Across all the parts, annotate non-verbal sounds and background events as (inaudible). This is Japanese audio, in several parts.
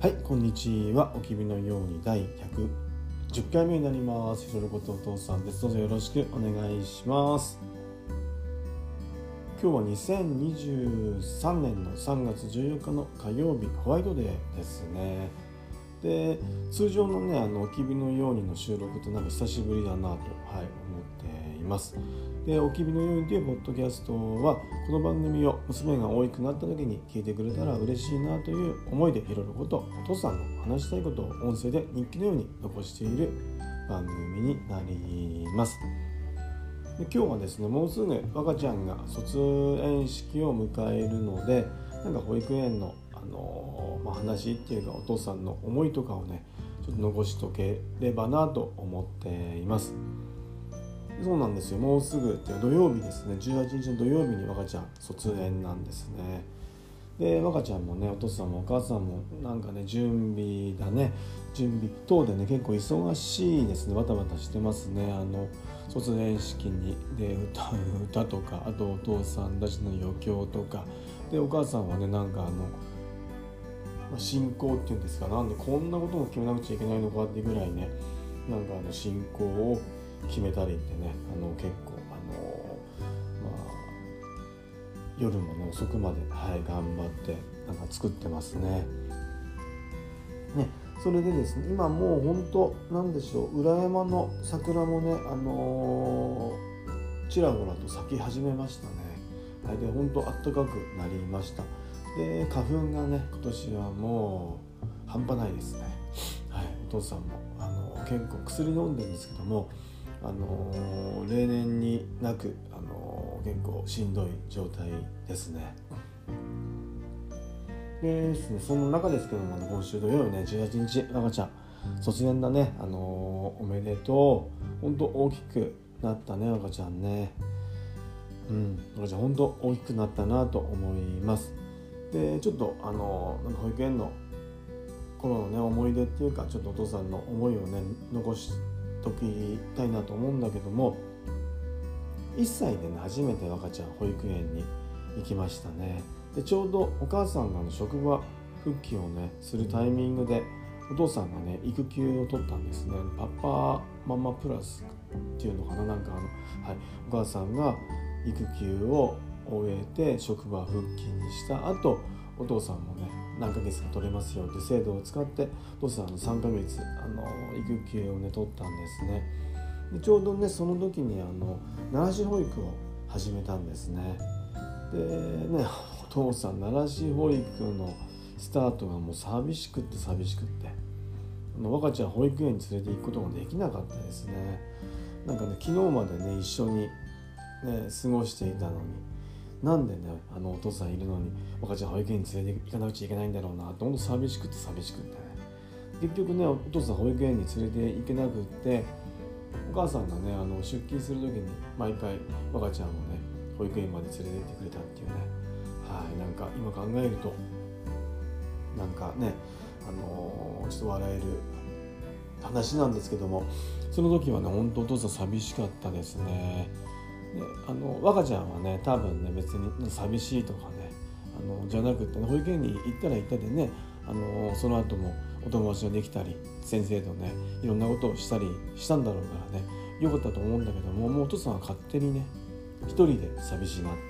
はいこんにちは。おきびのように第110回目になります。ひろることお父さんです。どうぞよろしくお願いします。今日は2023年の3月14日の火曜日ホワイトデーですね。で通常のねあのおきびのようにの収録ってなんか久しぶりだなと、はい、思っています。でおきびのようにというポッドキャストはこの番組を娘が大きくなった時に聞いてくれたら嬉しいなという思いでいろいろことお父さんの話したいことを音声で日記のように残している番組になります。で今日はですねもうすぐ赤ちゃんが卒園式を迎えるのでなんか保育園のの、まあ、話っていうかお父さんの思いとかをねちょっと残しとければなと思っています。そうなんですよ。もうすぐって土曜日ですね。18日の土曜日に若ちゃん卒園なんですね。で若ちゃんもねお父さんもお母さんもなんかね準備だね。準備等でね結構忙しいですね。バタバタしてますね。あの卒園式に。で歌う歌とかあとお父さんたちの余興とか。でお母さんはねなんかあの進行っていうんですかなんでこんなことも決めなくちゃいけないのかってぐらいねなんかあの進行を決めたりってねあの結構あのまあ夜もね遅くまで、はい、頑張ってなんか作ってますね。ねそれでですね今もう本当なんでしょう裏山の桜もねあの、ちらほらと咲き始めましたね。はい、で本当暖かくなりました。で花粉がね今年はもう半端ないですね。はい、お父さんもあの結構薬飲んでるんですけどもあの例年になく、あの結構しんどい状態ですね。でですねその中ですけども今週土曜日ね18日赤ちゃん卒園だねあのおめでとう本当大きくなったね赤ちゃんねうん赤ちゃん本当大きくなったなと思いますでちょっとあのなんか保育園の頃のね思い出っていうかちょっとお父さんの思いをね残しときたいなと思うんだけども1歳でね初めて若ちゃん保育園に行きましたね。でちょうどお母さんがの職場復帰をねするタイミングでお父さんがね育休を取ったんですね。パパママプラスっていうのかななんかあの、はい、お母さんが育休を終えて職場復帰にした後お父さんもね何ヶ月か取れますよって制度を使ってお父さんの3ヶ月あの育休をね取ったんですね。でちょうどねその時にあの奈良市保育を始めたんですね。でねお父さん奈良市保育のスタートがもう寂しくって寂しくってあの若ちゃん保育園に連れて行くことができなかったですね。なんかね昨日までね一緒にね過ごしていたのになんでねあのお父さんいるのに若ちゃん保育園に連れて行かなくちゃいけないんだろうなと本当寂しくて寂しくてね結局ねお父さん保育園に連れて行けなくってお母さんがねあの出勤する時に毎回若ちゃんをね保育園まで連れて行ってくれたっていうねはいなんか今考えるとなんかねあのー、ちょっと笑える話なんですけどもその時はね本当お父さん寂しかったですね。であの若ちゃんはね多分ね別に寂しいとかねあのじゃなくて、ね、保育園に行ったら行ったでねあのその後もお友達ができたり先生とねいろんなことをしたりしたんだろうからねよかったと思うんだけどももうお父さんは勝手にね一人で寂しいなって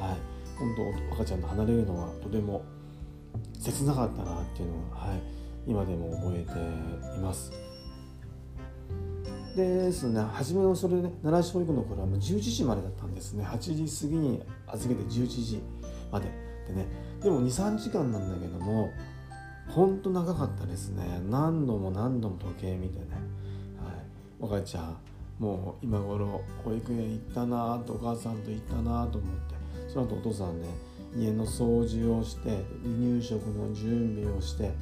はい本当赤ちゃんと離れるのはとても切なかったなっていうのは、はい、今でも覚えています。ですね。初めのそれね奈良市保育の頃はもう11時までだったんですね。8時過ぎに預けて11時まで。でねでも23時間なんだけどもほんと長かったですね。何度も何度も時計見てね、はい、お母ちゃんもう今頃保育園行ったなとお母さんと行ったなと思って。その後お父さんね家の掃除をして離乳食の準備をして。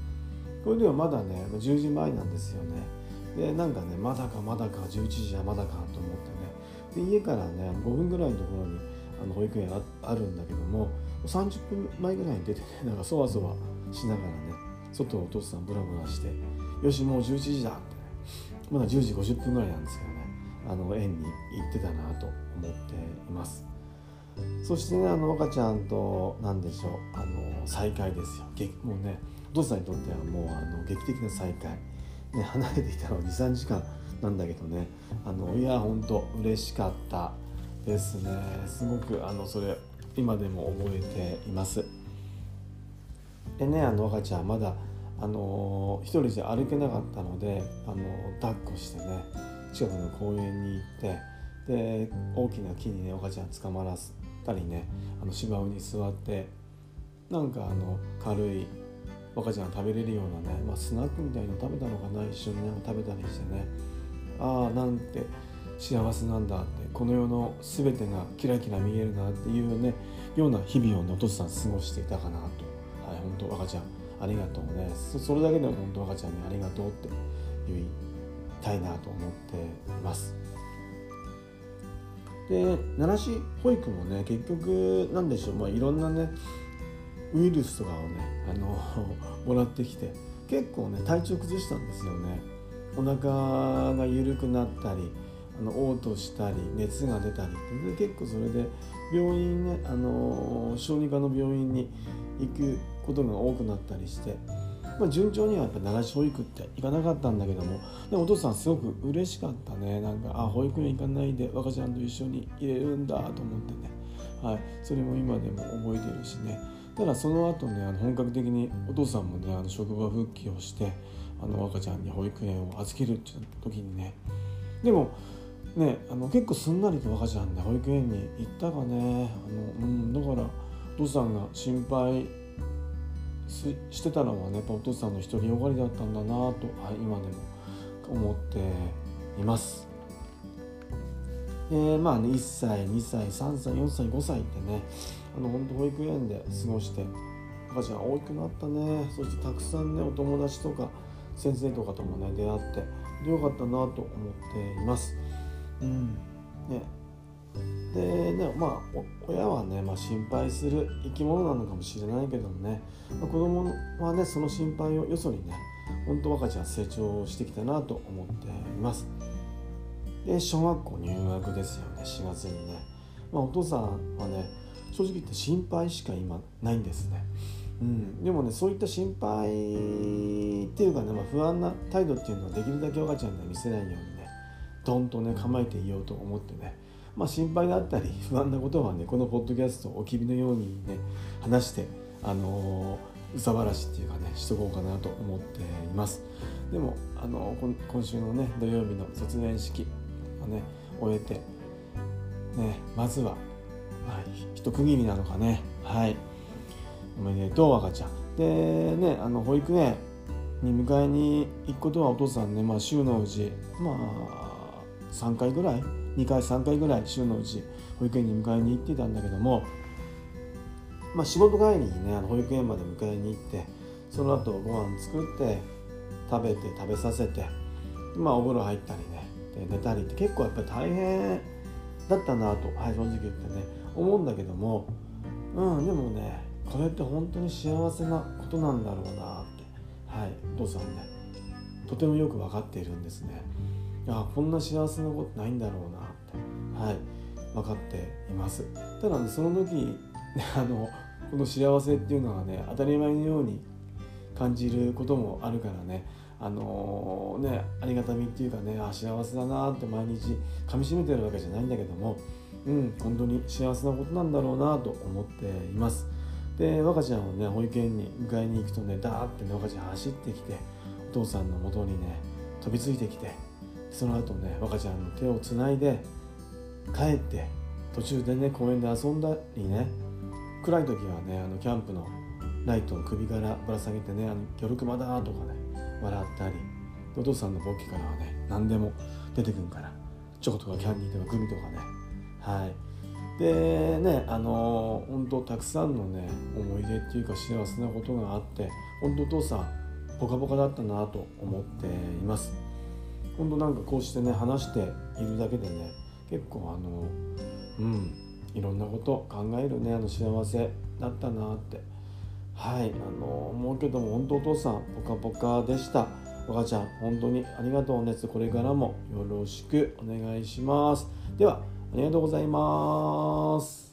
これではまだね10時前なんですよね。でなんかねまだかまだか11時はまだかと思ってね。で家からね5分ぐらいのところにあの保育園あるんだけども30分前ぐらいに出てね (laughs) なんかそわそわしながらね外をお父さんブラブラしてよしもう11時だってね。まだ10時50分ぐらいなんですけどねあの園に行ってたなと思っています。そしてねあの若ちゃんと何でしょうあの再会ですよ。もうねお父さんにとってはもうあの劇的な再会、ね、離れていたのは23時間なんだけどね。あのいや本当嬉しかったですね。すごくあのそれ今でも覚えています。でねあの赤ちゃんまだあの一人じゃ歩けなかったのであの抱っこしてね近くの公園に行ってで大きな木にね赤ちゃん捕まらせたりねあの芝生に座ってなんかあの軽い赤ちゃんが食べれるようなね、まあ、スナックみたいの食べたのかな一緒になんか食べたりしてね。ああなんて幸せなんだってこの世の全てがキラキラ見えるなっていうねような日々をねお父さん過ごしていたかなと。はい本当赤ちゃんありがとうね。それだけでも本当赤ちゃんにありがとうって言いたいなと思っています。で奈良市保育もね結局なんでしょう、まあ、いろんなねウイルスとかをねあの (laughs) もらってきて結構ね体調崩したんですよね。お腹が緩くなったりあの嘔吐したり熱が出たりで結構それで病院ねあの小児科の病院に行くことが多くなったりして、まあ、順調にはやっぱ奈良市保育って行かなかったんだけどもでお父さんすごく嬉しかったね。なんかあ保育園行かないで若ちゃんと一緒に入れるんだと思ってね、はい、それも今でも覚えてるしね。ただその後ねあの本格的にお父さんもねあの職場復帰をしてあの赤ちゃんに保育園を預けるって時にねでもねあの結構すんなりと赤ちゃんで保育園に行ったかねあの、うん、だからお父さんが心配してたのはねやっぱお父さんの独りよがりだったんだなと、はい、今でも思っています。でまあね1歳2歳3歳4歳5歳ってねあの本当保育園で過ごして赤ちゃん大きくなったね。そしてたくさんねお友達とか先生とかともね出会ってよかったなと思っています。うん。ね、でねまあ親はね、まあ、心配する生き物なのかもしれないけどもね、まあ、子供はねその心配をよそにね本当赤ちゃん成長してきたなと思っています。で小学校入学ですよね4月にね、まあ、お父さんはね正直言って心配しか今ないんですね。うん、でもねそういった心配っていうかね、まあ、不安な態度っていうのはできるだけ赤ちゃんには見せないようにねドンとね構えていようと思ってね、まあ、心配だったり (laughs) 不安なことはねこのポッドキャストおきびのようにね話してあのー、うさばらしっていうかねしとこうかなと思っています。でも、あのー、今週のね土曜日の卒園式をね終えてねまずは、まあ、一区切りなのかね。はい。おめでとう赤ちゃん。でねあの保育園に迎えに行くことはお父さんね、まあ、週のうちまあ3回ぐらい？2回3回ぐらい週のうち保育園に迎えに行ってたんだけども、まあ、仕事帰りにねあの保育園まで迎えに行ってその後ご飯作って食べて食べさせてまあお風呂入ったりねで寝たりって結構やっぱり大変だったなと、はい、正直言ってね。思うんだけどもうんでもねこれって本当に幸せなことなんだろうなって。はいお父さんねとてもよく分かっているんですね。あこんな幸せなことないんだろうなって。はい分かっています。ただねその時、(laughs) あのこの幸せっていうのはね当たり前のように感じることもあるからねあのー、ねありがたみっていうかねあ幸せだなって毎日かみしめてるわけじゃないんだけどもうん本当に幸せなことなんだろうなと思っています。で若ちゃんをね保育園に迎えに行くとねダーってね若ちゃん走ってきてお父さんのもとにね飛びついてきてその後ね若ちゃんの手をつないで帰って途中でね公園で遊んだりね暗い時はねあのキャンプのライトを首からぶら下げてね「あの魚熊だ」とかね笑ったりお父さんのボッキからはね何でも出てくるからチョコとかキャンディーとかグミとかねはい。でねあの本当たくさんのね思い出っていうか幸せなことがあって本当お父さんポカポカだったなと思っています。本当なんかこうしてね話しているだけでね結構あのうんいろんなこと考えるねあの幸せだったなって。はいあの思うけども本当お父さんポカポカでした。若ちゃん本当にありがとうね。つこれからもよろしくお願いします。ではありがとうございます。